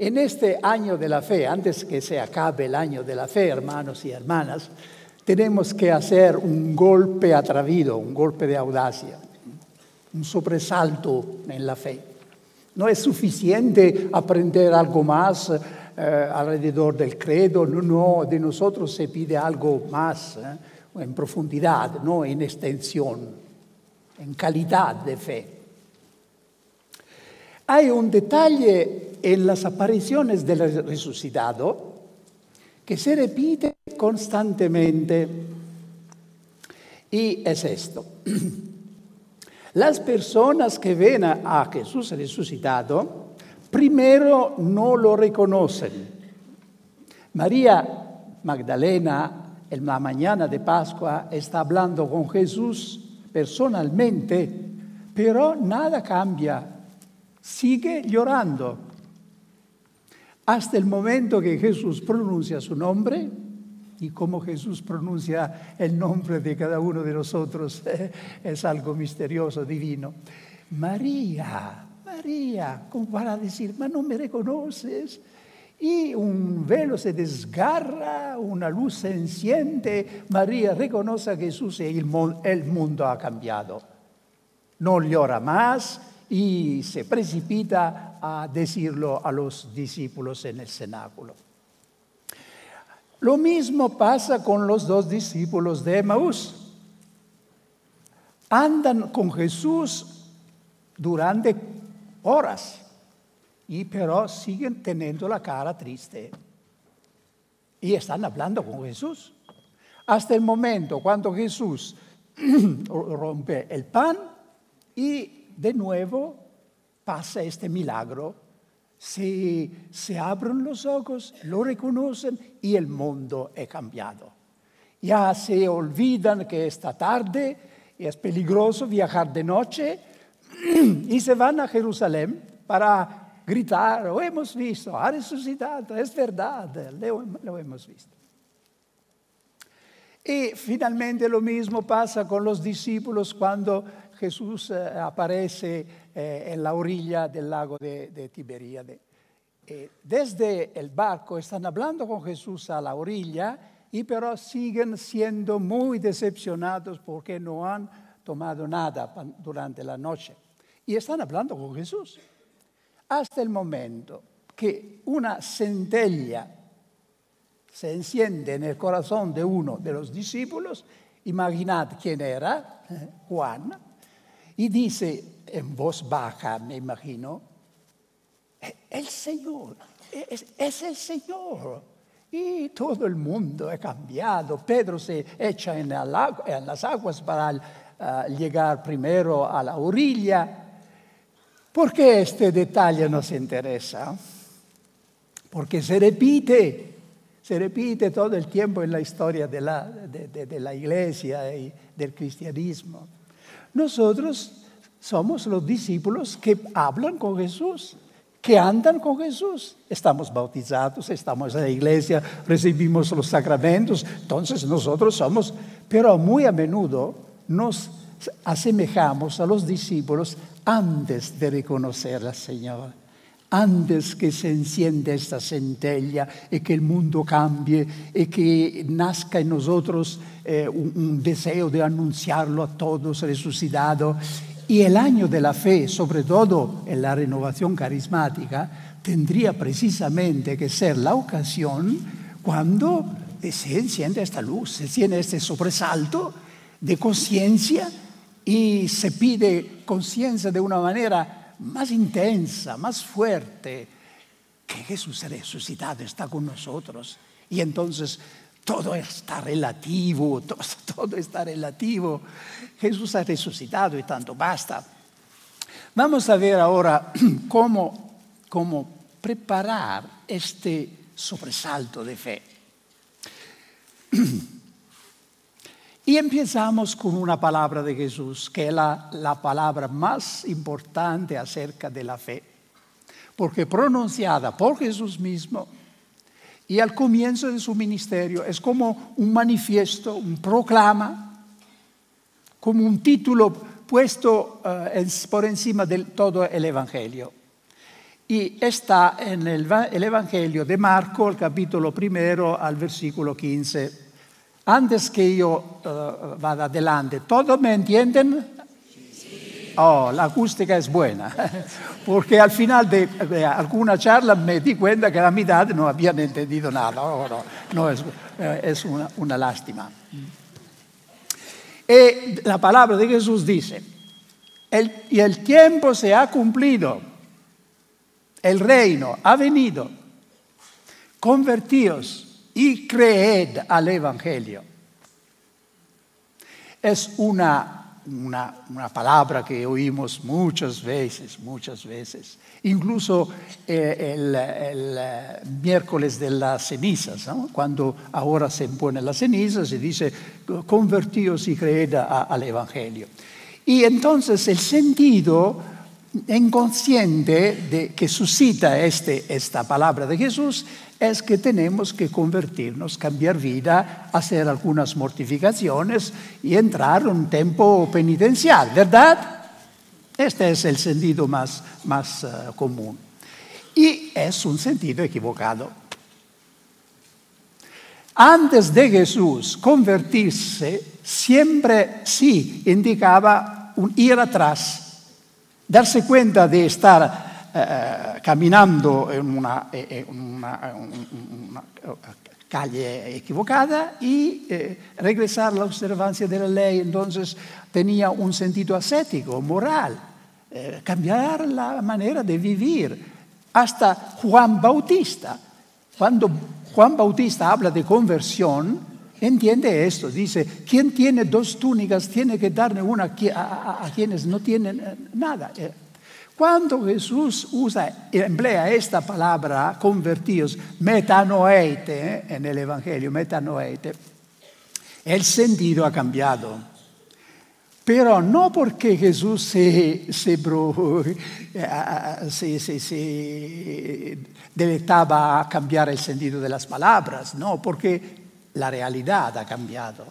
En este año de la fe, antes que se acabe el año de la fe, hermanos y hermanas, tenemos que hacer un golpe atrevido, un golpe de audacia, un sobresalto en la fe. No es suficiente aprender algo más eh, alrededor del credo, no, de nosotros se pide algo más eh, en profundidad, no en extensión, en calidad de fe. Hay un detalle en las apariciones del resucitado que se repite constantemente y es esto. Las personas que ven a Jesús resucitado, primero no lo reconocen. María Magdalena, en la mañana de Pascua, está hablando con Jesús personalmente, pero nada cambia sigue llorando hasta el momento que Jesús pronuncia su nombre y como Jesús pronuncia el nombre de cada uno de nosotros es algo misterioso, divino. María, María, como para decir, ma no me reconoces. Y un velo se desgarra, una luz se enciende, María reconoce a Jesús y el mundo ha cambiado. No llora más, y se precipita a decirlo a los discípulos en el cenáculo. Lo mismo pasa con los dos discípulos de Emaús. Andan con Jesús durante horas y pero siguen teniendo la cara triste. Y están hablando con Jesús. Hasta el momento cuando Jesús rompe el pan y de nuevo pasa este milagro. Se, se abren los ojos, lo reconocen y el mundo es cambiado. Ya se olvidan que esta tarde es peligroso viajar de noche y se van a Jerusalén para gritar, lo hemos visto, ha resucitado, es verdad, lo hemos visto. Y finalmente lo mismo pasa con los discípulos cuando Jesús eh, aparece eh, en la orilla del lago de, de. Eh, desde el barco están hablando con Jesús a la orilla y pero siguen siendo muy decepcionados porque no han tomado nada durante la noche. Y están hablando con Jesús. Hasta el momento que una centella se enciende en el corazón de uno de los discípulos, imaginad quién era, Juan, y dice en voz baja, me imagino, e-, el Señor, es, el Señor. Y todo el mundo ha cambiado. Pedro se echa en, las aguas para ah, llegar primero a la orilla. ¿Por qué este detalle nos interesa? Porque se repite, se repite todo el tiempo en la historia de la iglesia y del cristianismo. Nosotros somos los discípulos que hablan con Jesús, que andan con Jesús. Estamos bautizados, estamos en la iglesia, recibimos los sacramentos, entonces nosotros somos, pero muy a menudo nos asemejamos a los discípulos antes de reconocer al Señor antes que se encienda esta centella y que el mundo cambie y que nazca en nosotros eh, un, deseo de anunciarlo a todos resucitado. Y el año de la fe, sobre todo en la renovación carismática, tendría precisamente que ser la ocasión cuando se enciende esta luz, se tiene este sobresalto de conciencia y se pide conciencia de una manera más intensa, más fuerte, que Jesús resucitado está con nosotros. Y entonces todo está relativo, todo, está relativo. Jesús ha resucitado y tanto basta. Vamos a ver ahora cómo, cómo preparar este sobresalto de fe. Y empezamos con una palabra de Jesús, que es la, la, palabra más importante acerca de la fe, porque pronunciada por Jesús mismo y al comienzo de su ministerio es como un manifiesto, un proclama, como un título puesto uh, por encima de todo el Evangelio. y está en el, el Evangelio de Marco, el capítulo primero al versículo 15. Antes que yo uh, vada adelante, ¿todos me entienden? Oh, la acústica es buena, porque al final de, alguna charla me di cuenta que la mitad no habían entendido nada. Oh, no, no es, eh, una, lástima. Y la palabra de Jesús dice, y el tiempo se ha cumplido, el reino ha venido, convertíos y creed al Evangelio. Es una, una, una, palabra que oímos muchas veces, muchas veces. Incluso eh, el, eh, miércoles de las cenizas, cuando ahora se pone las cenizas, se dice convertíos y creed a, al Evangelio. Y entonces el sentido inconsciente de, que suscita este, esta palabra de Jesús es que tenemos que convertirnos, cambiar vida, hacer algunas mortificaciones y entrar en un tiempo penitencial, ¿verdad? Este es el sentido más, más uh, común. Y es un sentido equivocado. Antes de Jesús convertirse, siempre sí indicaba un ir atrás darse cuenta de estar eh, caminando en una, calle equivocada y eh, regresar a la observancia de la ley. Entonces tenía un sentido ascético, moral, eh, cambiar la manera de vivir. Hasta Juan Bautista, cuando Juan Bautista habla de conversión, entiende esto. Dice, quien tiene dos túnicas tiene que darle una a, quienes no tienen nada. Eh, cuando Jesús usa, emplea esta palabra, convertidos, metanoeite, eh, en el Evangelio, metanoeite, el sentido ha cambiado. Pero no porque Jesús se, se, se, se, se deleitaba a cambiar el sentido de las palabras, no, porque la realidad ha cambiado.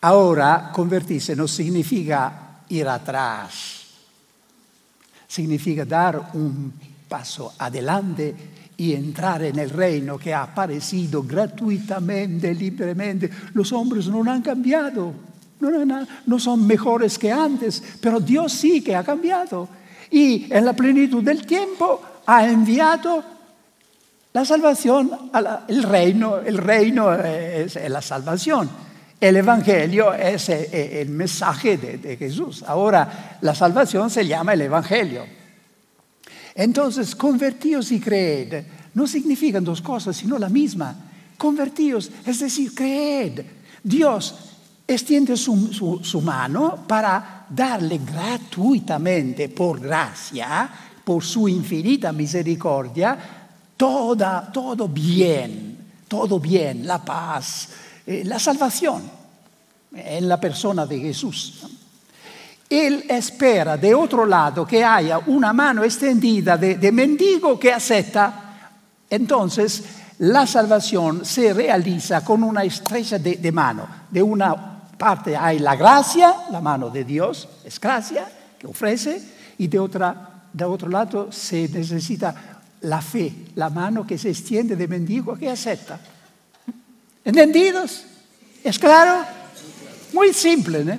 Ahora, convertirse no significa ir atrás, significa dar un paso adelante y entrar en el reino que ha aparecido gratuitamente, libremente. Los hombres no han cambiado, no, no, son mejores que antes, pero Dios sí que ha cambiado. Y en la plenitud del tiempo ha enviado la salvación, el reino, el reino es, la salvación. El Evangelio es eh, eh, el mensaje de, Jesús. Ahora, la salvación se llama el Evangelio. Entonces, convertíos y creed no significan dos cosas, sino la misma. Convertíos, es decir, creed. Dios extiende su, su, su mano para darle gratuitamente, por gracia, por su infinita misericordia, toda, todo bien, todo bien, la paz, eh, la salvación en la persona de Jesús. Él espera de otro lado que haya una mano extendida de, mendigo que acepta. Entonces, la salvación se realiza con una estrecha de, de, mano. De una parte hay la gracia, la mano de Dios, es gracia que ofrece, y de, otra, de otro lado se necesita la fe, la mano que se extiende de mendigo que acepta. ¿Entendidos? ¿Es claro? Muy simple, ¿no?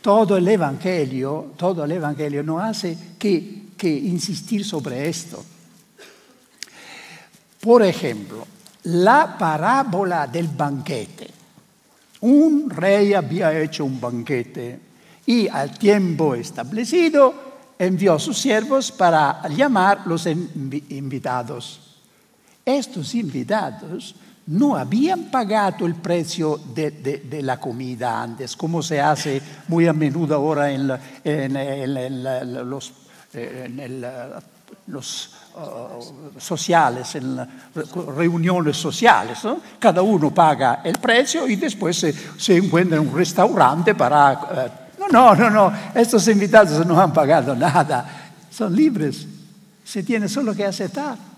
Todo el Evangelio, todo el Evangelio no hace que, que insistir sobre esto. Por ejemplo, la parábola del banquete. Un rey había hecho un banquete y al tiempo establecido envió a sus siervos para llamar los invitados. Estos invitados no habían pagado el precio de, la comida antes, como se hace muy a menudo ahora en, los, sociales, en reuniones sociales. ¿no? Cada uno paga el precio y después se, encuentra en un restaurante para uh, no, no, no, estos invitados no han pagado nada, son libres, se tiene solo que aceptar.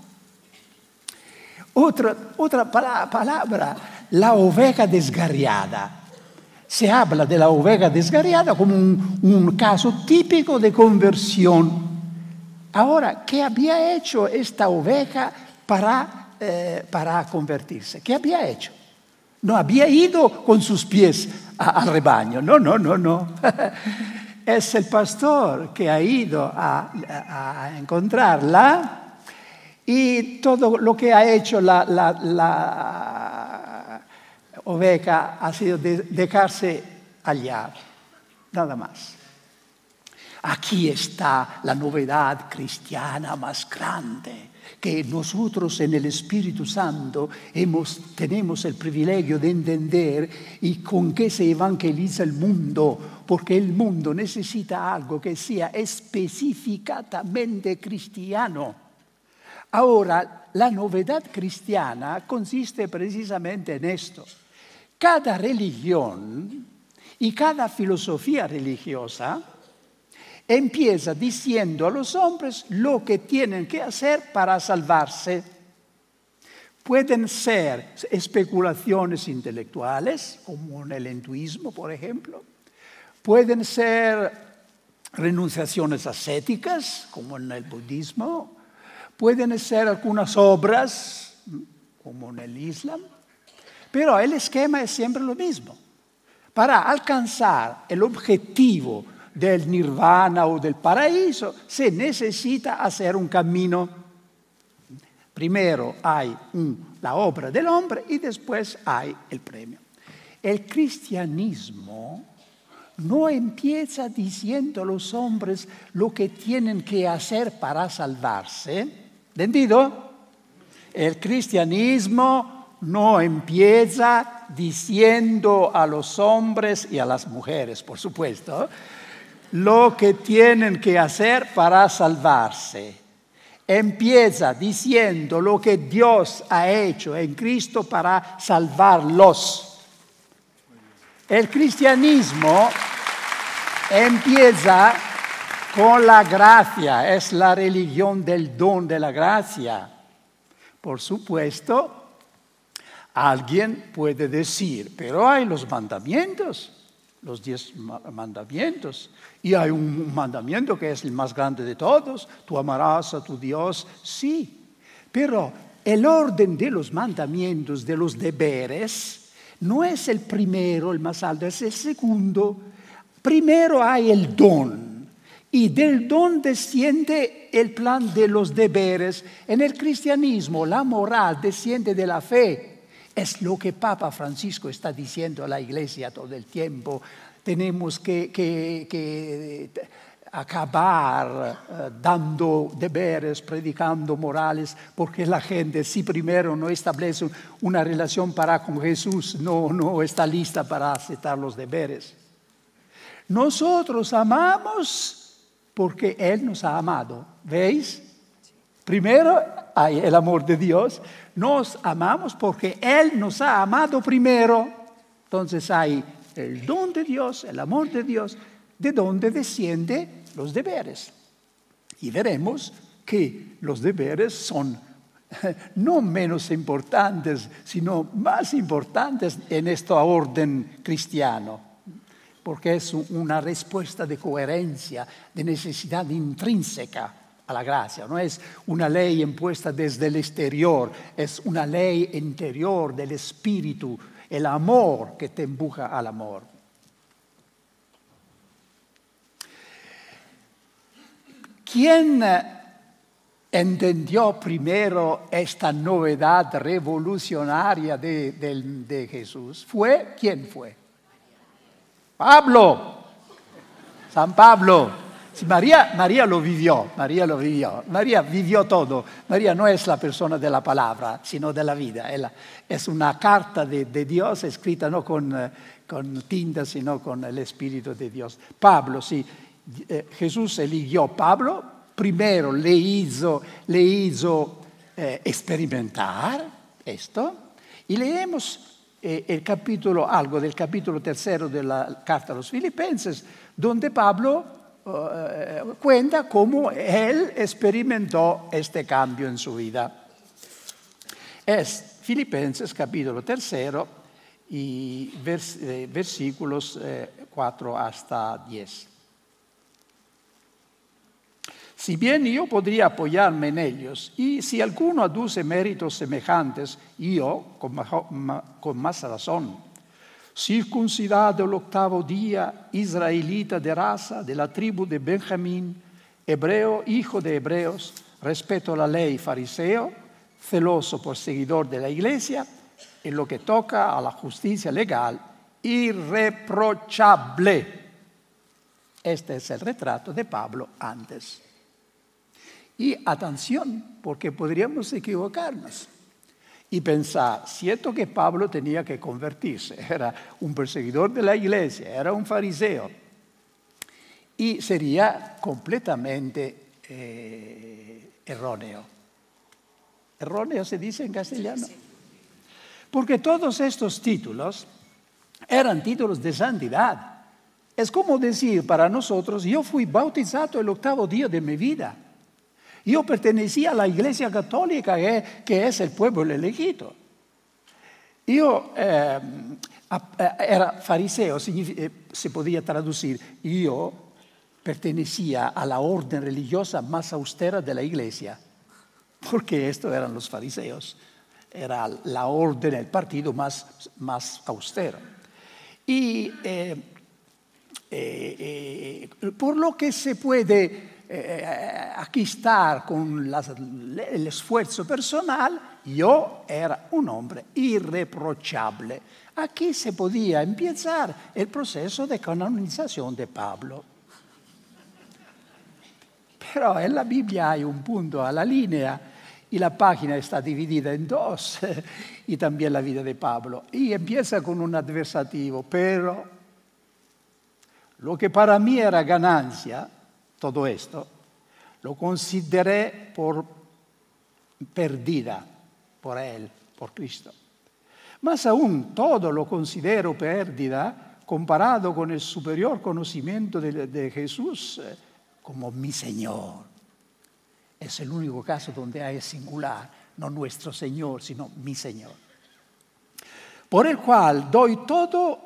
Otra, palabra, la oveja desgarriada. Se habla de la oveja desgarriada como un, un caso típico de conversión. Ahora, ¿qué había hecho esta oveja para, eh, para convertirse? ¿Qué había hecho? No había ido con sus pies al rebaño, no, no, no, no. es el pastor que ha ido a, a, encontrarla y todo lo que ha hecho la, oveja ha sido de dejarse hallar, nada más. Aquí está la novedad cristiana más grande, que nosotros en el Espíritu Santo tenemos el privilegio de entender y con qué se evangeliza el mundo, porque el mundo necesita algo que sea específicamente cristiano. Ahora, la novedad cristiana consiste precisamente en esto. Cada religión y cada filosofía religiosa empieza diciendo a los hombres lo que tienen que hacer para salvarse. Pueden ser especulaciones intelectuales, como en el hinduismo, por ejemplo. Pueden ser renunciaciones ascéticas, como en el budismo. Pueden ser algunas obras, como en el Islam. Pero el esquema es siempre lo mismo. Para alcanzar el objetivo del nirvana o del paraíso, se necesita hacer un camino. Primero hay la obra del hombre y después hay el premio. El cristianismo no empieza diciendo a los hombres lo que tienen que hacer para salvarse. ¿Entendido? El cristianismo no empieza diciendo a los hombres y a las mujeres, por supuesto, lo que tienen que hacer para salvarse. Empieza diciendo lo que Dios ha hecho en Cristo para salvarlos. El cristianismo empieza con la gracia, es la religión del don de la gracia. Por supuesto, alguien puede decir, pero hay los mandamientos los diez mandamientos. Y hay un mandamiento que es el más grande de todos, tú amarás a tu Dios, sí. Pero el orden de los mandamientos, de los deberes, no es el primero, el más alto, es el segundo. Primero hay el don. Y del don desciende el plan de los deberes. En el cristianismo la moral desciende de la fe. Es lo que Papa Francisco está diciendo a la iglesia todo el tiempo. Tenemos que, acabar eh, dando deberes, predicando morales, porque la gente si primero no establece una relación para con Jesús, no, no está lista para aceptar los deberes. Nosotros amamos porque Él nos ha amado. ¿Veis? Primero hay el amor de Dios, nos amamos porque Él nos ha amado primero. Entonces hay el don de Dios, el amor de Dios, de donde descienden los deberes. Y veremos que los deberes son no menos importantes, sino más importantes en este orden cristiano, porque es una respuesta de coherencia, de necesidad intrínseca a la gracia, no es una ley impuesta desde el exterior, es una ley interior del espíritu, el amor que te empuja al amor. ¿Quién entendió primero esta novedad revolucionaria de, de Jesús? ¿Fue? ¿Quién fue? Pablo, San Pablo. María, María lo vivió, María lo vivió, María vivió todo. María no es la persona de la palabra, sino de la vida. es una carta de, Dios escrita no con, eh, con, tinta, sino con el Espíritu de Dios. Pablo, sí, eh, Jesús eligió Pablo, primero le hizo, le hizo eh, experimentar esto, y leemos el capítulo, algo del capítulo tercero de la carta a los filipenses, donde Pablo eh, cuenta cómo él experimentó este cambio en su vida. Es Filipenses capítulo tercero y eh, versículos 4 eh, hasta 10. Si bien yo podría apoyarme en ellos, y si alguno aduce méritos semejantes, yo con, más razón. Circuncidado el octavo día, israelita de raza, de la tribu de Benjamín, hebreo, hijo de hebreos, respeto a la ley, fariseo, celoso perseguidor de la iglesia, en lo que toca a la justicia legal, irreprochable. Este es el retrato de Pablo antes. Y atención, porque podríamos equivocarnos y pensar, cierto que Pablo tenía que convertirse, era un perseguidor de la iglesia, era un fariseo, y sería completamente eh, erróneo. Erróneo se dice en castellano. Porque todos estos títulos eran títulos de santidad. Es como decir para nosotros, yo fui bautizado el octavo día de mi vida. Yo pertenecía a la iglesia católica que, es el pueblo elegido. Yo eh, eh, era fariseo, eh, se podía traducir, yo pertenecía a la orden religiosa más austera de la iglesia, porque estos eran los fariseos, era la orden, el partido más, más austero. Y por lo que se puede eh, aquí estar con el esfuerzo personal, yo era un hombre irreprochable. Aquí se podía empezar el proceso de canonización de Pablo. Pero en la Biblia hay un punto a la línea y la página está dividida en dos, y también la vida de Pablo. Y empieza con un adversativo, pero lo que para mí era ganancia, todo esto, lo consideré por perdida por Él, por Cristo. Más aún, todo lo considero pérdida comparado con el superior conocimiento de, de Jesús eh, como mi Señor. Es el único caso donde hay singular, no nuestro Señor, sino mi Señor. Por el cual doy todo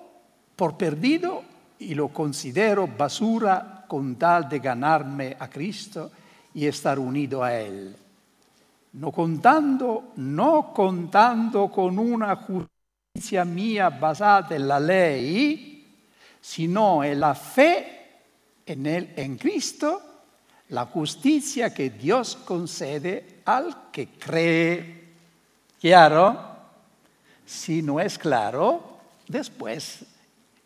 por perdido y lo considero basura con tal de ganarme a Cristo y estar unido a Él. No contando, no contando con una justicia mía basada en la ley, sino en la fe en, él, en Cristo, la justicia que Dios concede al que cree. ¿Claro? Si no es claro, después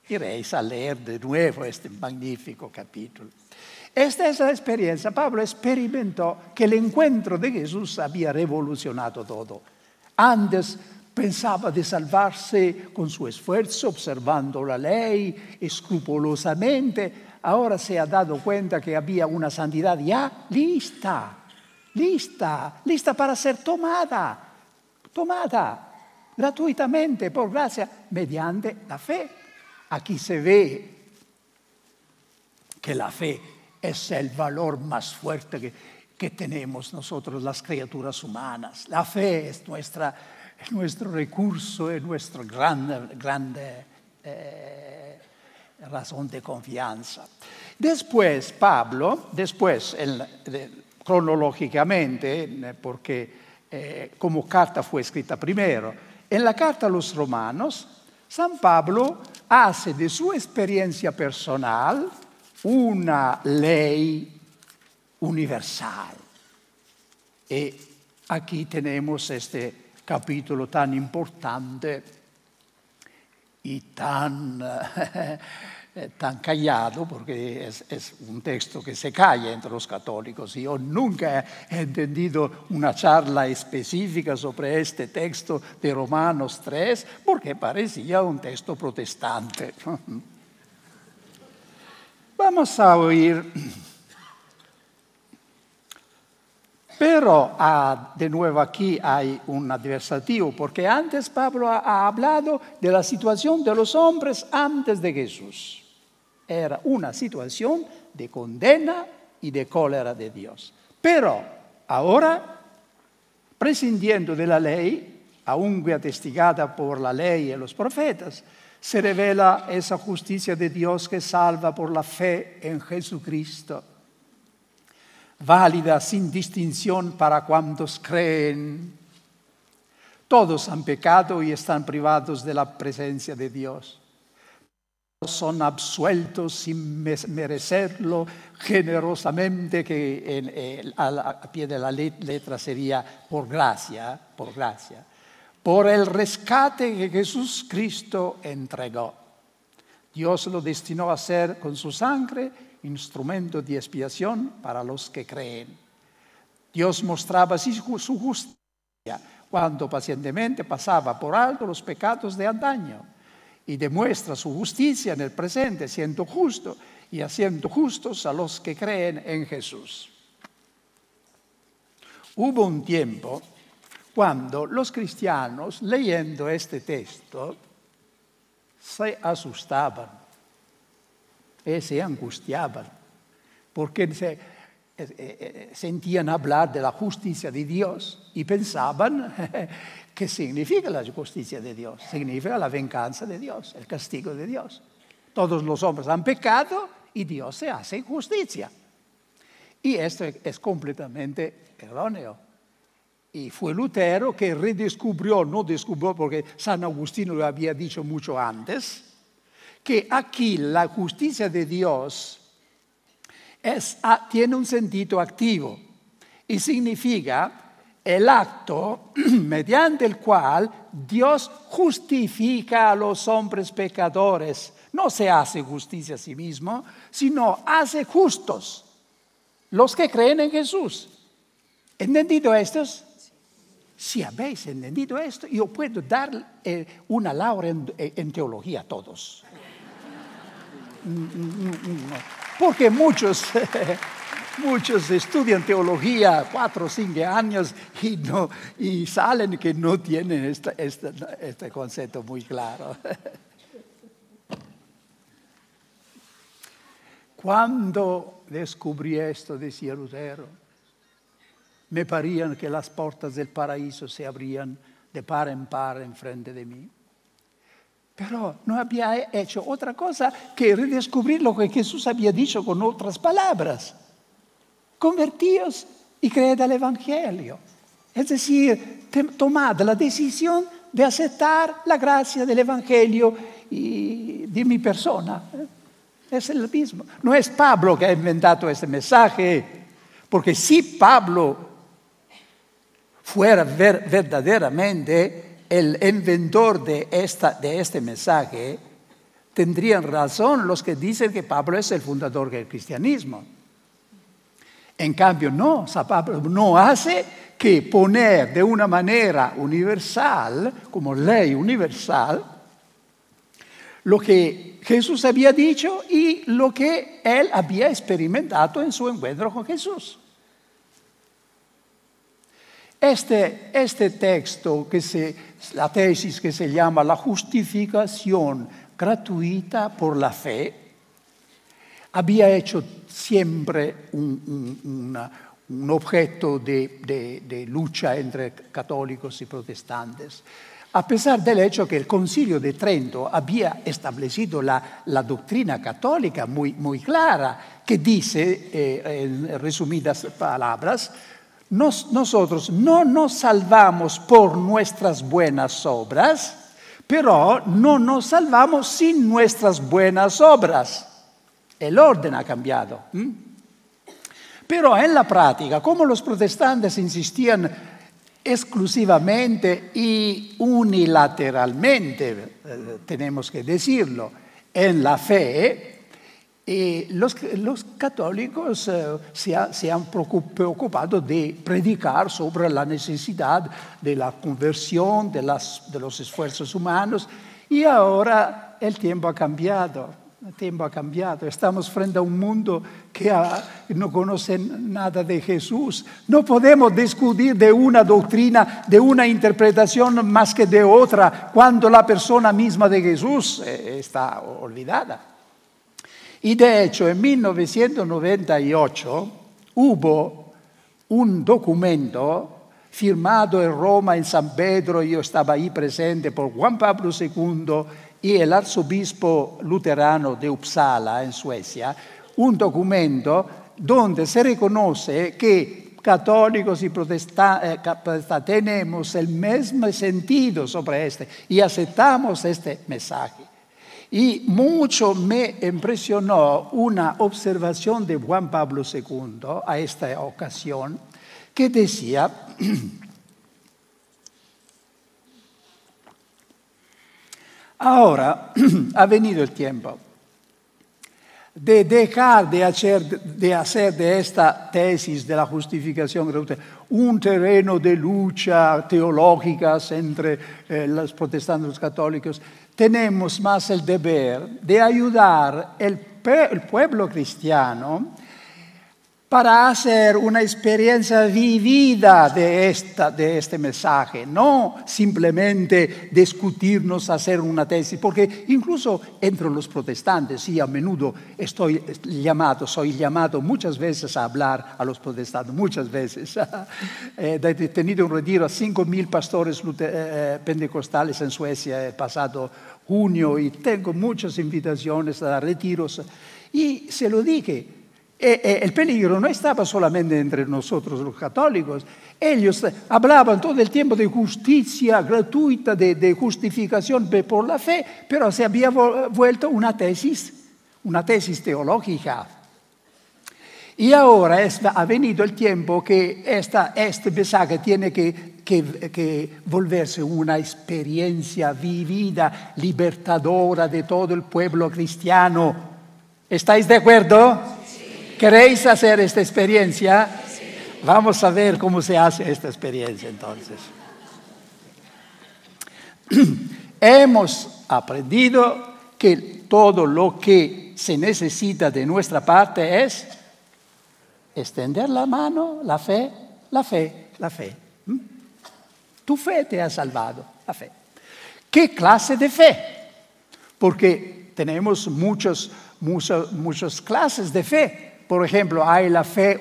iréis a leer de nuevo este magnífico capítulo. Esta es la experiencia. Pablo experimentó que el encuentro de Jesús había revolucionado todo. Antes pensaba de salvarse con su esfuerzo, observando la ley escrupulosamente. Ahora se ha dado cuenta que había una santidad ya lista, lista, lista para ser tomada, tomada gratuitamente, por gracia, mediante la fe. Aquí se ve que la fe es el valor más fuerte que, tenemos nosotros las criaturas humanas. La fe es nuestra, nuestro recurso, es nuestra grande, grande eh, razón de confianza. Después, Pablo, después, cronológicamente, porque eh, como carta fue escrita primero, en la carta a los romanos, San Pablo hace de su experiencia personal una ley universal. Y aquí tenemos este capítulo tan importante y tan Eh, tan callado, porque es, un texto que se calla entre los católicos. Yo nunca he entendido una charla específica sobre este texto de Romanos 3, porque parecía un texto protestante. Vamos a oír. Pero ah, de nuevo aquí hay un adversativo, porque antes Pablo ha hablado de la situación de los hombres antes de Jesús era una situación de condena y de cólera de Dios. Pero ahora, prescindiendo de la ley, aunque atestigada por la ley y los profetas, se revela esa justicia de Dios que salva por la fe en Jesucristo. válida sin distinción para cuantos creen. Todos han pecado y están privados de la presencia de Dios. Son absueltos sin merecerlo generosamente, que a, pie de la letra sería por gracia, por gracia, por el rescate que Jesús Cristo entregó. Dios lo destinó a ser con su sangre instrumento de expiación para los que creen. Dios mostraba así su justicia cuando pacientemente pasaba por alto los pecados de antaño y demuestra su justicia en el presente, siendo justo y haciendo justos a los que creen en Jesús. Hubo un tiempo cuando los cristianos, leyendo este texto, se asustaban y se angustiaban, porque se, eh, eh, eh, sentían hablar de la justicia de Dios y pensaban qué significa la justicia de Dios. Significa la venganza de Dios, el castigo de Dios. Todos los hombres han pecado y Dios se hace justicia. Y esto es completamente erróneo. Y fue Lutero que redescubrió, no descubrió porque San Agustino lo había dicho mucho antes, que aquí la justicia de Dios Ah, tiene un sentido activo y significa el acto mediante el cual Dios justifica a los hombres pecadores. No se hace justicia a sí mismo, sino hace justos los que creen en Jesús. ¿Entendido esto? Si habéis entendido esto, yo puedo dar eh, una laurea en, teología a todos. Mm, mm, mm, porque muchos, muchos estudian teología cuatro o cinco años y, no, y salen que no tienen este concepto muy claro. Cuando descubrí esto, decía Lutero, me parían que las puertas del paraíso se abrían de par en par en frente de mí. Pero no había hecho otra cosa que redescubrir lo que Jesús había dicho con otras palabras. Convertíos y creed al Evangelio. Es decir, tomad la decisión de aceptar la gracia del Evangelio y de mi persona. Es el mismo. No es Pablo que ha inventado este mensaje, porque si Pablo fuera verdaderamente el inventor de, esta, de este mensaje, tendrían razón los que dicen que Pablo es el fundador del cristianismo. En cambio, no, Pablo no hace que poner de una manera universal, como ley universal, lo que Jesús había dicho y lo que él había experimentado en su encuentro con Jesús. Este, este texto, que se, la tesis que se llama la justificación gratuita por la fe, había hecho siempre un, objeto de, lucha entre católicos y protestantes. A pesar del hecho que el concilio de Trento había establecido la, doctrina católica muy, muy, clara, que dice, eh, en resumidas palabras, nosotros no nos salvamos por nuestras buenas obras, pero no nos salvamos sin nuestras buenas obras. El orden ha cambiado. Pero en la práctica, como los protestantes insistían exclusivamente y unilateralmente, eh, tenemos que decirlo, en la fe, y los, católicos eh, se, han preocupado de predicar sobre la necesidad de la conversión, de, los esfuerzos humanos, y ahora el tiempo ha cambiado. El tiempo ha cambiado. Estamos frente a un mundo que no conoce nada de Jesús. No podemos discutir de una doctrina, de una interpretación más que de otra, cuando la persona misma de Jesús eh, está olvidada. Y de hecho, en 1998 hubo un documento firmado en Roma, en San Pedro, yo estaba ahí presente por Juan Pablo II y el arzobispo luterano de Uppsala, en Suecia, un documento donde se reconoce que católicos y protestantes tenemos el mismo sentido sobre este y aceptamos este mensaje. Y mucho me impresionó una observación de Juan Pablo II a esta ocasión que decía, ahora ha venido el tiempo de dejar de hacer, de hacer de esta tesis de la justificación un terreno de lucha teológica entre eh, los protestantes y los católicos, tenemos más el deber de ayudar el, el pueblo cristiano para hacer una experiencia vivida de, esta, de este mensaje, no simplemente discutirnos, hacer una tesis, porque incluso entre los protestantes, y a menudo estoy llamado, soy llamado muchas veces a hablar a los protestantes, muchas veces. He tenido un retiro a 5.000 pastores eh, eh, pentecostales en Suecia el pasado junio y tengo muchas invitaciones a retiros, y se lo dije e, e, el peligro no estaba solamente entre nosotros los católicos. Ellos hablaban todo el tiempo de justicia gratuita, de, justificación por la fe, pero se había vuelto una tesis, una tesis teológica. Y ahora ha venido el tiempo que esta, este mensaje tiene que, que, volverse una experiencia vivida, libertadora de todo el pueblo cristiano. ¿Estáis de acuerdo? ¿Queréis hacer esta experiencia? Vamos a ver cómo se hace esta experiencia entonces. Hemos aprendido que todo lo que se necesita de nuestra parte es extender la mano, la fe, la fe, la fe. ¿Mm? Tu fe te ha salvado, la fe. ¿Qué clase de fe? Porque tenemos muchos, muchas clases de fe. Por ejemplo, hay la fe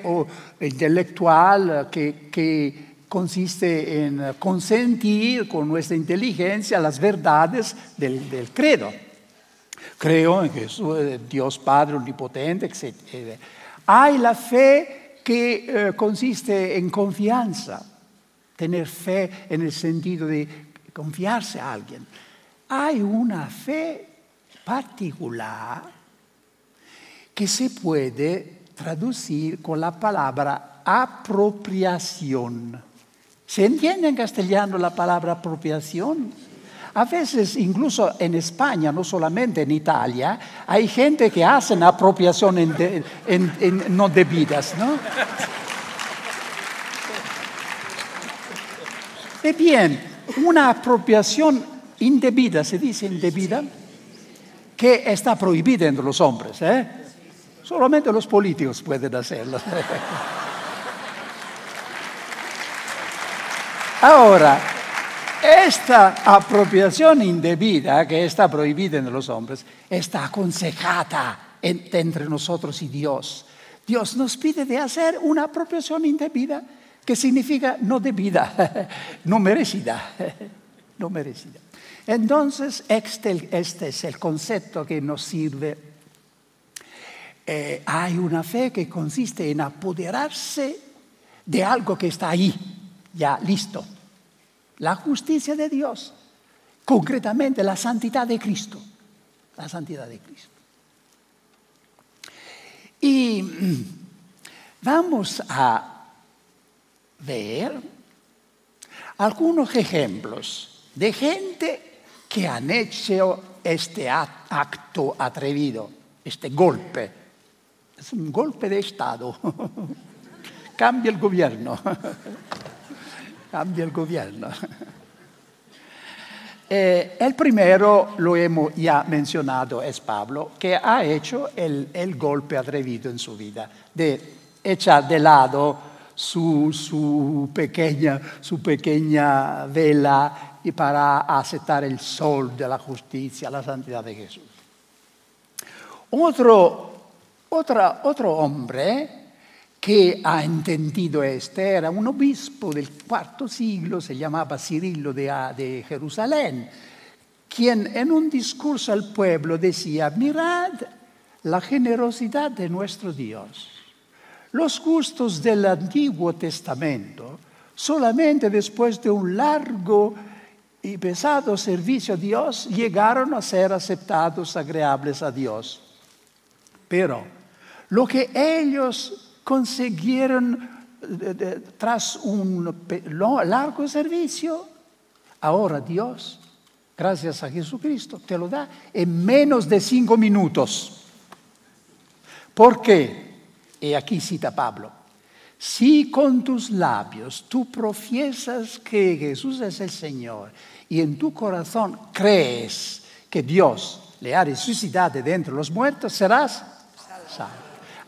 intelectual que, consiste en consentir con nuestra inteligencia las verdades del, credo. Creo en Jesús, Dios Padre Omnipotente, etc. Hay la fe que eh, consiste en confianza, tener fe en el sentido de confiarse a alguien. Hay una fe particular que se puede traducir con la palabra apropiación. ¿Se entiende en castellano la palabra apropiación? A veces, incluso en España, no solamente en Italia, hay gente que hace apropiación no debidas, ¿no? Y bien, una apropiación indebida, se dice indebida, que está prohibida entre los hombres, ¿eh? Solamente los políticos pueden hacerlo. Ahora, esta apropiación indebida que está prohibida en los hombres está aconsejada entre nosotros y Dios. Dios nos pide de hacer una apropiación indebida que significa no debida, no merecida, no merecida. Entonces, este, este es el concepto que nos sirve eh, hay una fe que consiste en apoderarse de algo que está ahí, ya listo. La justicia de Dios, concretamente la santidad de Cristo, la santidad de Cristo. Y mm, vamos a ver algunos ejemplos de gente que han hecho este acto atrevido, este golpe es un golpe de Estado. Cambia el gobierno. Cambia el gobierno. Eh, el primero, lo hemos ya mencionado, es Pablo, que ha hecho el, golpe atrevido en su vida, de echar de lado su, pequeña, su pequeña vela y para aceptar el sol de la justicia, la santidad de Jesús. Otro otro hombre que ha entendido este era un obispo del cuarto siglo, se llamaba Cirilo de, de Jerusalén, quien en un discurso al pueblo decía, mirad la generosidad de nuestro Dios. Los gustos del Antiguo Testamento, solamente después de un largo y pesado servicio a Dios, llegaron a ser aceptados, agreables a Dios. Pero lo que ellos consiguieron eh, tras un largo servicio, ahora Dios, gracias a Jesucristo, te lo da en menos de cinco minutos. ¿Por qué? Y aquí cita Pablo. Si con tus labios tú profiesas que Jesús es el Señor y en tu corazón crees que Dios le ha resucitado de entre los muertos, serás salvo.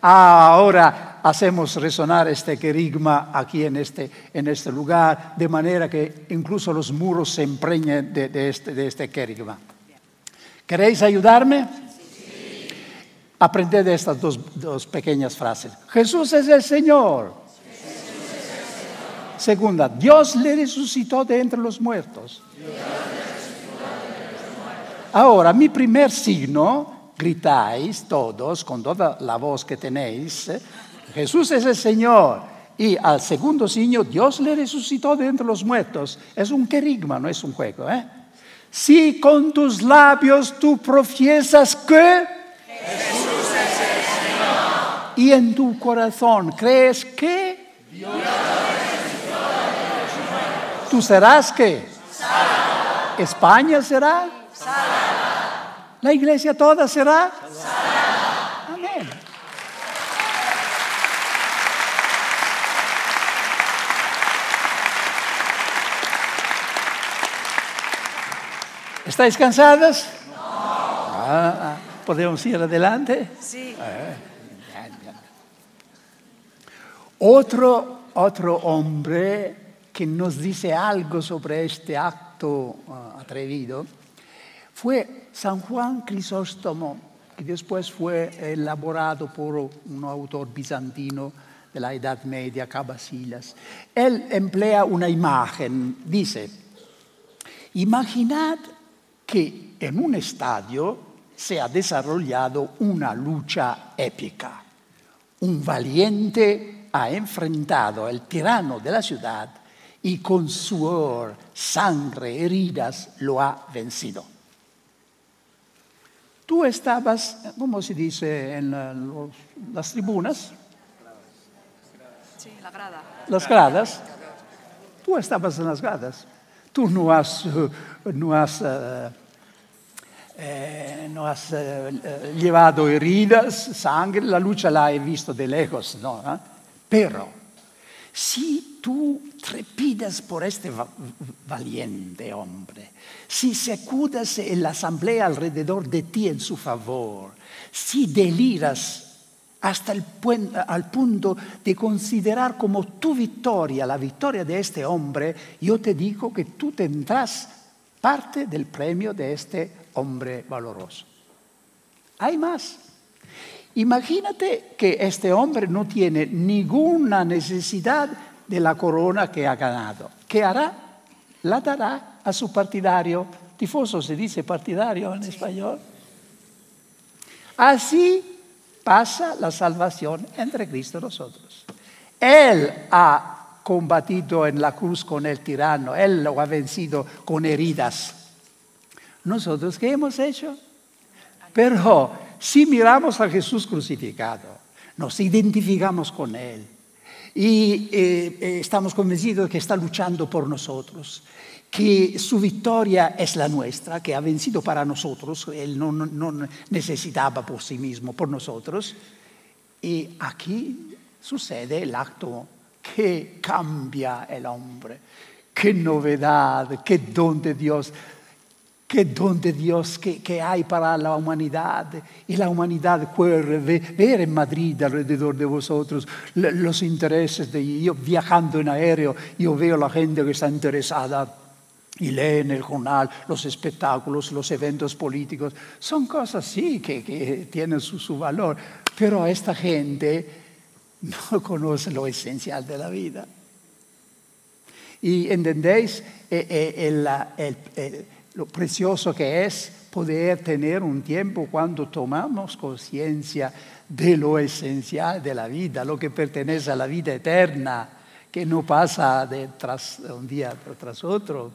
Ahora hacemos resonar este querigma aquí en este, en este lugar, de manera que incluso los muros se empreñen de, este, de este querigma. ¿Queréis ayudarme? Aprended estas dos, dos pequeñas frases. Jesús es el Señor. Segunda, Dios le resucitó de entre los muertos. Ahora, mi primer signo, gritáis todos con toda la voz que tenéis, Jesús es el Señor. Y al segundo signo, Dios le resucitó de entre los muertos. Es un querigma, no es un juego. ¿eh? Si con tus labios tú profiesas que Jesús es el Señor. Y en tu corazón crees que Dios ¿Tú serás? Salva. ¿España será? ¿La iglesia toda será? Salva. Amén. ¿Estáis cansadas? No. Ah, ah. ¿Podemos ir adelante? Sí. Otro, otro hombre que nos dice algo sobre este acto ah, atrevido fue San Juan Crisóstomo, que después fue elaborado por un autor bizantino de la Edad Media, Cabasilas. Él emplea una imagen, dice, imaginad que en un estadio se ha desarrollado una lucha épica. Un valiente ha enfrentado al tirano de la ciudad y con suor, sangre, heridas lo ha vencido. Tú estabas, ¿cómo se dice en las tribunas? Sí, la grada. Las gradas. Tú estabas en las gradas. Tú no has, no has eh, eh, no has eh, llevado heridas, sangre, la lucha la he visto de lejos, ¿no? ¿Eh? Pero si tú trepidas por este valiente hombre, si secudas en la asamblea alrededor de ti en su favor, si deliras hasta el al punto de considerar como tu victoria la victoria de este hombre, yo te digo que tú tendrás parte del premio de este hombre valoroso. Hay más. Imagínate que este hombre no tiene ninguna necesidad de la corona que ha ganado. ¿Qué hará? La dará a su partidario. Tifoso se dice partidario en español. Así pasa la salvación entre Cristo y nosotros. Él ha combatido en la cruz con el tirano, Él lo ha vencido con heridas nosotros, ¿qué hemos hecho? Pero si miramos a Jesús crucificado, nos identificamos con Él y eh, eh, estamos convencidos de que está luchando por nosotros, que su victoria es la nuestra, que ha vencido para nosotros, Él no, no necesitaba por sí mismo, por nosotros. Y aquí sucede el acto que cambia el hombre. Qué novedad, qué don de Dios qué don de Dios que, hay para la humanidad. Y la humanidad puede ver en Madrid alrededor de vosotros los intereses de yo viajando en aéreo, yo veo la gente que está interesada y lee en el jornal los espectáculos, los eventos políticos. Son cosas, sí, que, tienen su, valor, pero esta gente no conoce lo esencial de la vida. Y entendéis, eh, eh, el lo precioso que es poder tener un tiempo cuando tomamos conciencia de lo esencial de la vida, lo que pertenece a la vida eterna, que no pasa de un día tras otro.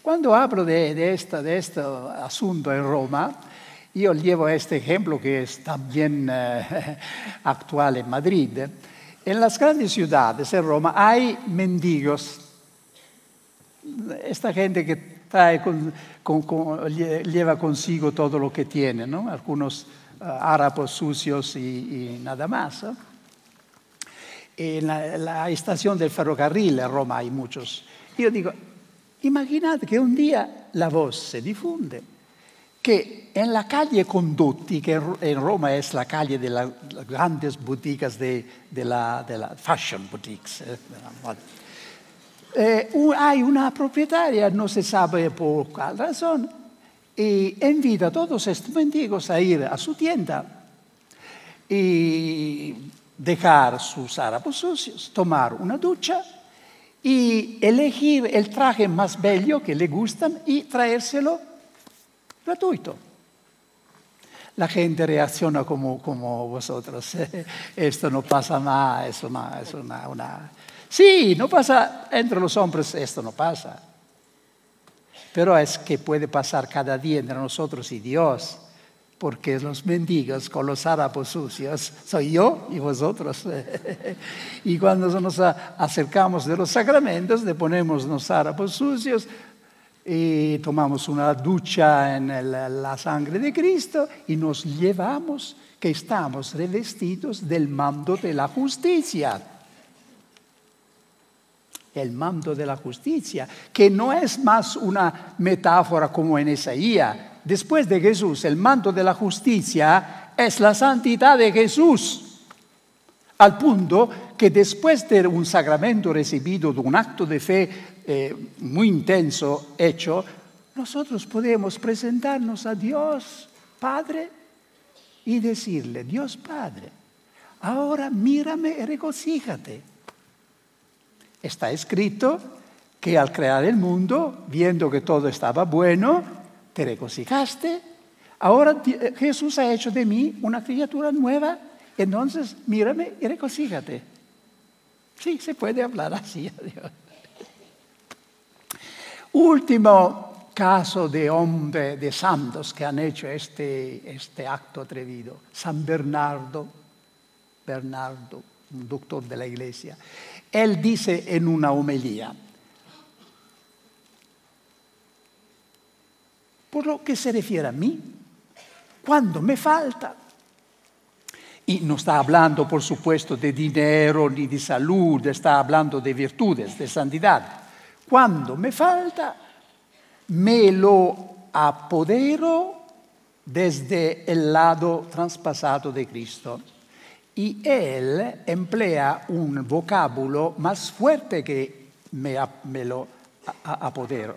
Cuando hablo de, de este asunto en Roma, yo llevo este ejemplo que es también eh, actual en Madrid. En las grandes ciudades, en Roma, hay mendigos. Esta gente que trae lleva consigo todo lo que tiene, ¿no? algunos uh, harapos sucios y, nada más. En la, la, estación del ferrocarril en Roma hay muchos. Yo digo, imaginad que un día la voz se difunde que en la calle Condotti, que en Roma es la calle de las grandes boutiques de, de, la, de la, fashion boutiques, eh, eh, hay una propietaria, no se sabe por cuál razón, y invita a todos estos mendigos a ir a su tienda y dejar sus harapos sucios, tomar una ducha y elegir el traje más bello que le gustan y traérselo gratuito. La gente reacciona como, como vosotros. Esto no pasa más, es una, es una, una... Sí, no pasa entre los hombres, esto no pasa. Pero es que puede pasar cada día entre nosotros y Dios, porque los mendigos con los harapos sucios soy yo y vosotros. y cuando nos acercamos de los sacramentos, le ponemos los harapos sucios, y tomamos una ducha en la sangre de Cristo y nos llevamos que estamos revestidos del mando de la justicia. El mando de la justicia, que no es más una metáfora como en Isaías. Después de Jesús, el mando de la justicia es la santidad de Jesús. Al punto que después de un sacramento recibido, de un acto de fe eh, muy intenso hecho, nosotros podemos presentarnos a Dios Padre y decirle, Dios Padre, ahora mírame y regocíjate. Está escrito que al crear el mundo, viendo que todo estaba bueno, te regocijaste. Ahora eh, Jesús ha hecho de mí una criatura nueva, entonces mírame y regocíjate. Sí, se puede hablar así a Dios. Último caso de hombre, de santos que han hecho este, este acto atrevido, San Bernardo, Bernardo, un doctor de la iglesia. Él dice en una homilía, por lo que se refiere a mí, cuando me falta, y no está hablando, por supuesto, de dinero ni de salud, está hablando de virtudes, de santidad. Cuando me falta, me lo apodero desde el lado traspasado de Cristo. Y él emplea un vocábulo más fuerte que me, lo apodero.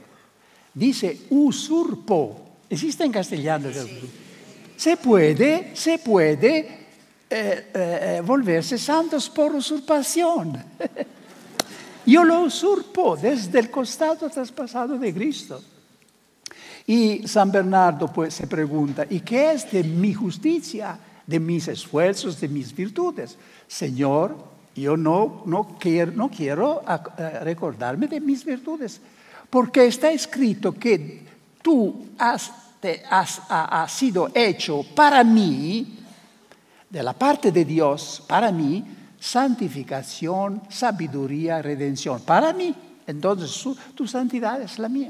Dice usurpo. Existe en castellano. Se puede, se puede eh, eh, volverse santos por usurpación. Yo lo usurpo desde el costado traspasado de Cristo. Y San Bernardo pues se pregunta, ¿y qué es de mi justicia, de mis esfuerzos, de mis virtudes? Señor, yo no, no quiero, no quiero recordarme de mis virtudes, porque está escrito que tú has, has sido hecho para mí, de la parte de Dios, para mí, santificación, sabiduría, redención. Para mí, entonces tu santidad es la mía.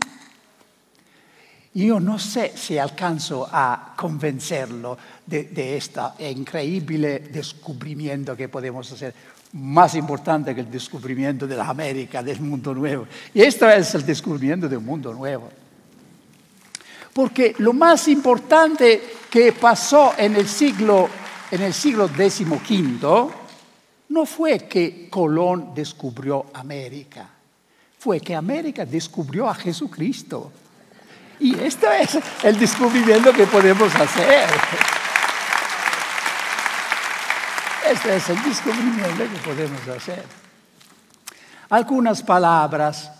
Yo no sé si alcanzo a convencerlo de, de este increíble descubrimiento que podemos hacer, más importante que el descubrimiento de la América, del mundo nuevo. Y esto es el descubrimiento del mundo nuevo. Porque lo más importante que pasó en el siglo, en el siglo XV no fue que Colón descubrió América, fue que América descubrió a Jesucristo. Y esto es el descubrimiento que podemos hacer. Este es el descubrimiento que podemos hacer. Algunas palabras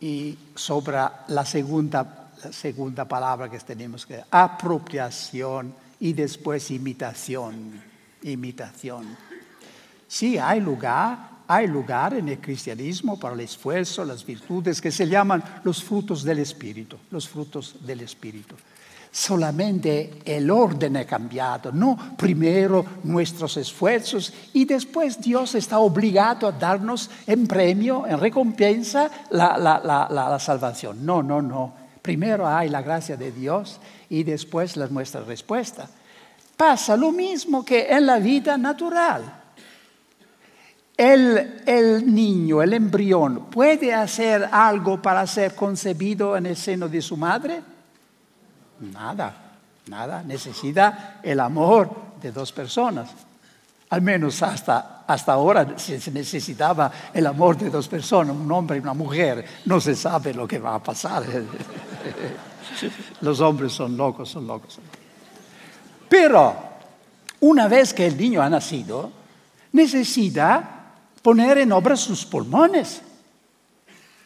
y sobre la segunda, la segunda palabra que tenemos que apropiación y después imitación. Imitación. Sí, hay lugar, hay lugar en el cristianismo para el esfuerzo, las virtudes que se llaman los frutos del Espíritu, los frutos del Espíritu. Solamente el orden ha cambiado, no primero nuestros esfuerzos y después Dios está obligado a darnos en premio, en recompensa, la, la, salvación. No, no, no. Primero hay la gracia de Dios y después la, nuestra respuesta. Pasa lo mismo que en la vida natural. El, el, niño, el embrión, puede hacer algo para ser concebido en el seno de su madre? Nada, nada. Necesita el amor de dos personas. Al menos hasta, hasta ahora se necesitaba el amor de dos personas, un hombre y una mujer. No se sabe lo que va a pasar. Los hombres son locos, son locos. Pero una vez que el niño ha nacido, necesita poner en obra sus pulmones.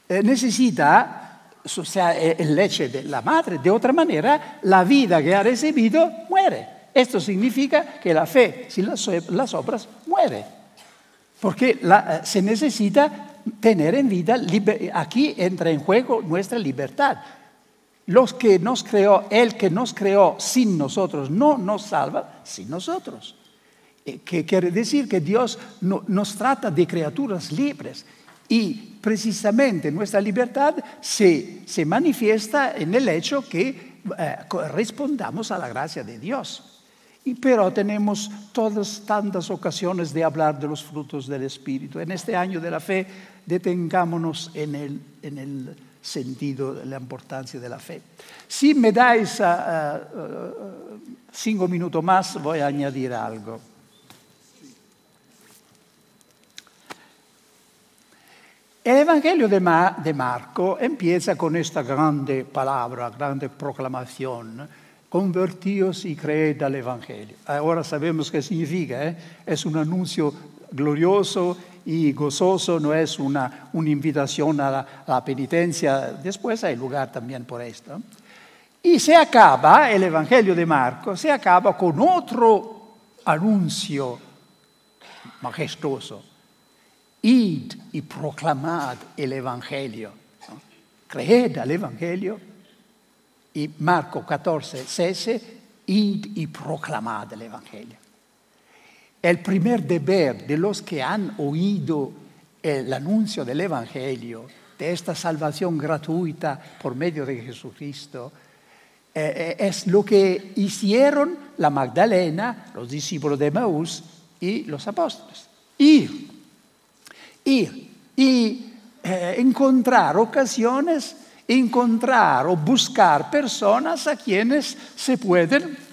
Eh, necesita o sea, el leche de la madre. De otra manera, la vida que ha recibido muere. Esto significa que la fe sin las, obras muere. Porque eh, se necesita tener en vida, aquí entra en juego nuestra libertad. Los que nos creó, el que nos creó sin nosotros, no nos salva sin nosotros. Eh, que quiere decir que Dios nos trata de criaturas libres y precisamente nuestra libertad se, se manifiesta en el hecho que eh, respondamos a la gracia de Dios. Y pero tenemos todas tantas ocasiones de hablar de los frutos del Espíritu. En este año de la fe, detengámonos en el, en el sentido de la importancia de la fe. Si me dais uh, uh, cinco minutos más, voy a añadir algo. El Evangelio de, Marco empieza con esta grande palabra, grande proclamación, convertíos y creed al Evangelio. Ahora sabemos qué significa, ¿eh? es un anuncio glorioso y gozoso, no es una, invitación a la, penitencia, después hay lugar también por esto. Y se acaba, el Evangelio de Marco, se acaba con otro anuncio majestuoso id y proclamad el Evangelio. Creed al Evangelio. Y Marco 14, 16, id y proclamad el Evangelio. El primer deber de los que han oído el anuncio del Evangelio, de esta salvación gratuita por medio de Jesucristo, eh, eh, es lo que hicieron la Magdalena, los discípulos de Maús y los apóstoles. Ir ir y eh, encontrar ocasiones, encontrar o buscar personas a quienes se pueden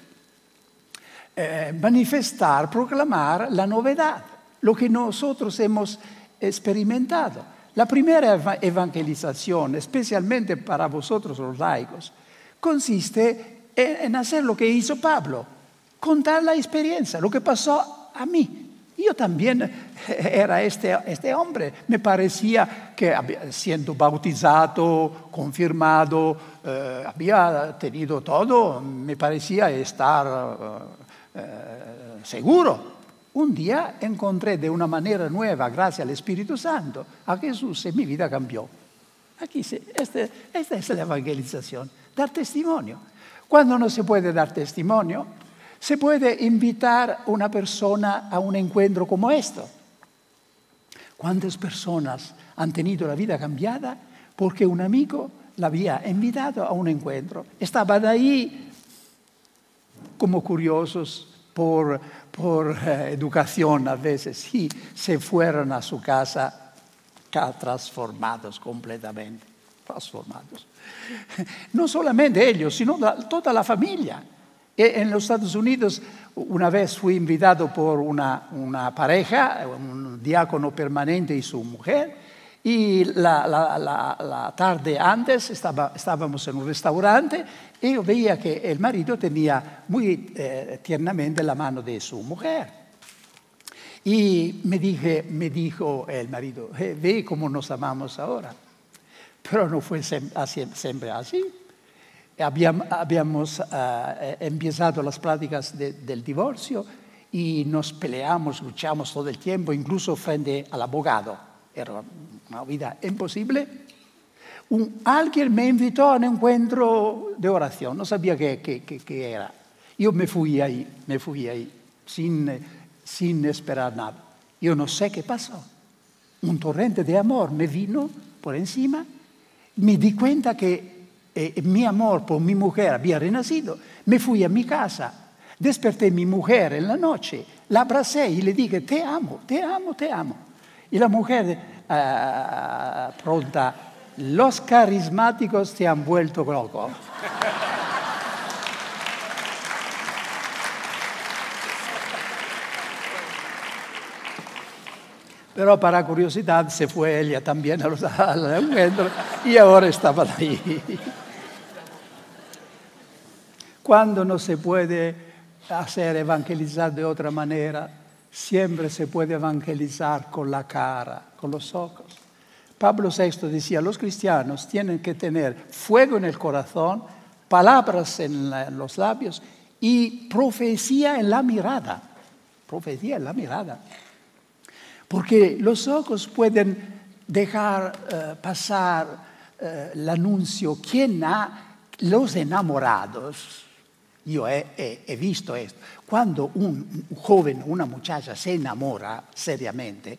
eh, manifestar, proclamar la novedad, lo que nosotros hemos experimentado. La primera evangelización, especialmente para vosotros los laicos, consiste en hacer lo que hizo Pablo, contar la experiencia, lo que pasó a mí. Yo también era este, este hombre. Me parecía que siendo bautizado, confirmado, eh, había tenido todo, me parecía estar seguro. Un día encontré de una manera nueva, gracias al Espíritu Santo, a Jesús y mi vida cambió. Aquí este, esta es la evangelización, dar testimonio. Cuando no se puede dar testimonio, se puede invitar una persona a un encuentro como esto. ¿Cuántas personas han tenido la vida cambiada porque un amigo la había invitado a un encuentro? Estaban ahí como curiosos por, por eh, educación a veces y se fueron a su casa transformados completamente, transformados. No solamente ellos, sino toda la familia. E en los Estados Unidos una vez fui invitado por una, una pareja, un diácono permanente y su mujer, y la, tarde antes estábamos en un restaurante y yo veía que el marido tenía muy eh, tiernamente la mano de su mujer. Y me, dijo el marido, eh, ve cómo nos amamos ahora. Pero no fue siempre así. Habíamos uh, empezado las pláticas de, del divorcio y nos peleamos, luchamos todo el tiempo, incluso frente al abogado. Una vida imposible. Un, alguien me invitó a un encuentro de oración, no sabía qué, era. Yo me fui ahí, me fui ahí, sin sin esperar nada. Yo no sé qué pasó. Un torrente de amor me vino por encima, me di cuenta que eh, mi amor por mi mujer había renacido, me fui a mi casa, desperté a mi mujer en la noche, la abracé y le dije, te amo, te amo, te amo. Y la mujer uh, pronta, los carismáticos te han vuelto loco. Pero para curiosidad se fue ella también al encuentro y ahora estaba ahí. Cuando no se puede hacer evangelizar de otra manera, siempre se puede evangelizar con la cara, con los ojos. Pablo VI decía, los cristianos tienen que tener fuego en el corazón, palabras en, los labios y profecía en la mirada. Profecía en la mirada. Porque los ojos pueden dejar uh, pasar uh, el anuncio. ¿Quién ha los enamorados? Yo he, visto esto. Cuando un, joven, una muchacha se enamora seriamente,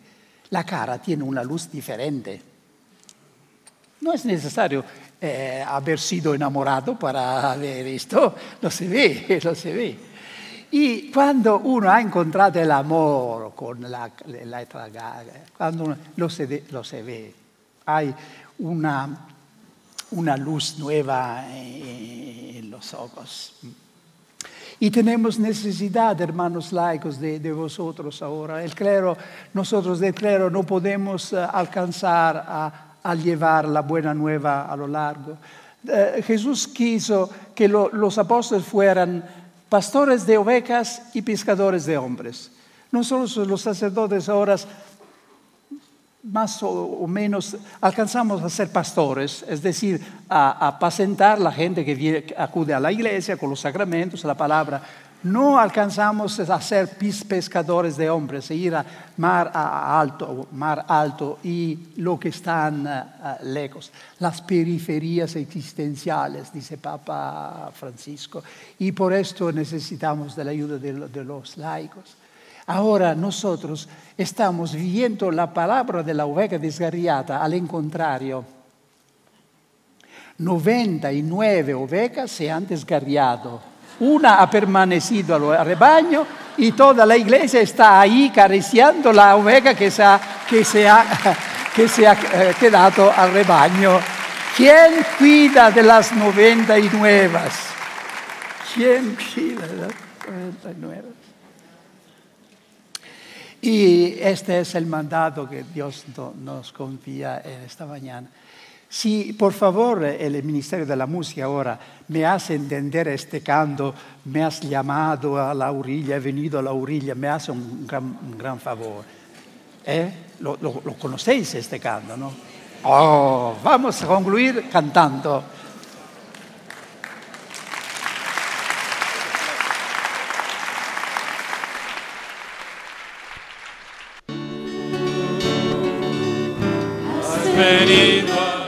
la cara tiene una luz diferente. No es necesario eh, haber sido enamorado para ver esto, lo se ve, lo se ve. Y cuando uno ha encontrado el amor con la letra cuando uno lo se, lo se ve, hay una, una luz nueva en los ojos. Y tenemos necesidad, hermanos laicos, de, vosotros ahora. El clero, nosotros del clero no podemos uh, alcanzar a, llevar la buena nueva a lo largo. Uh, Jesús quiso que lo, los apóstoles fueran pastores de ovejas y pescadores de hombres. Nosotros los sacerdotes ahora más o, menos alcanzamos a ser pastores, es decir, a, apacentar la gente que, acude a la iglesia con los sacramentos, la palabra, no alcanzamos a ser pescadores de hombres, a ir a mar alto, mar alto y lo que están uh, lejos, las periferias existenciales, dice Papa Francisco. Y por esto necesitamos de la ayuda de los laicos. Ahora nosotros estamos viviendo la palabra de la oveja desgarriata al contrario. 99 ovejas se han desgarriado una ha permanecido al rebaño y toda la iglesia está ahí acariciando la oveja que se ha, que se ha, que se ha eh, quedado al rebaño. ¿Quién cuida de las 99? ¿Quién cuida de las 99? Y este es el mandato que Dios nos confía esta mañana. Si por favor el Ministerio de la Música ahora me hace entender este canto, me has llamado a la orilla, he venido a la orilla, me hace un gran, favor. ¿Eh? Lo, lo, lo, conocéis este canto, ¿no? Oh, vamos a concluir cantando. Has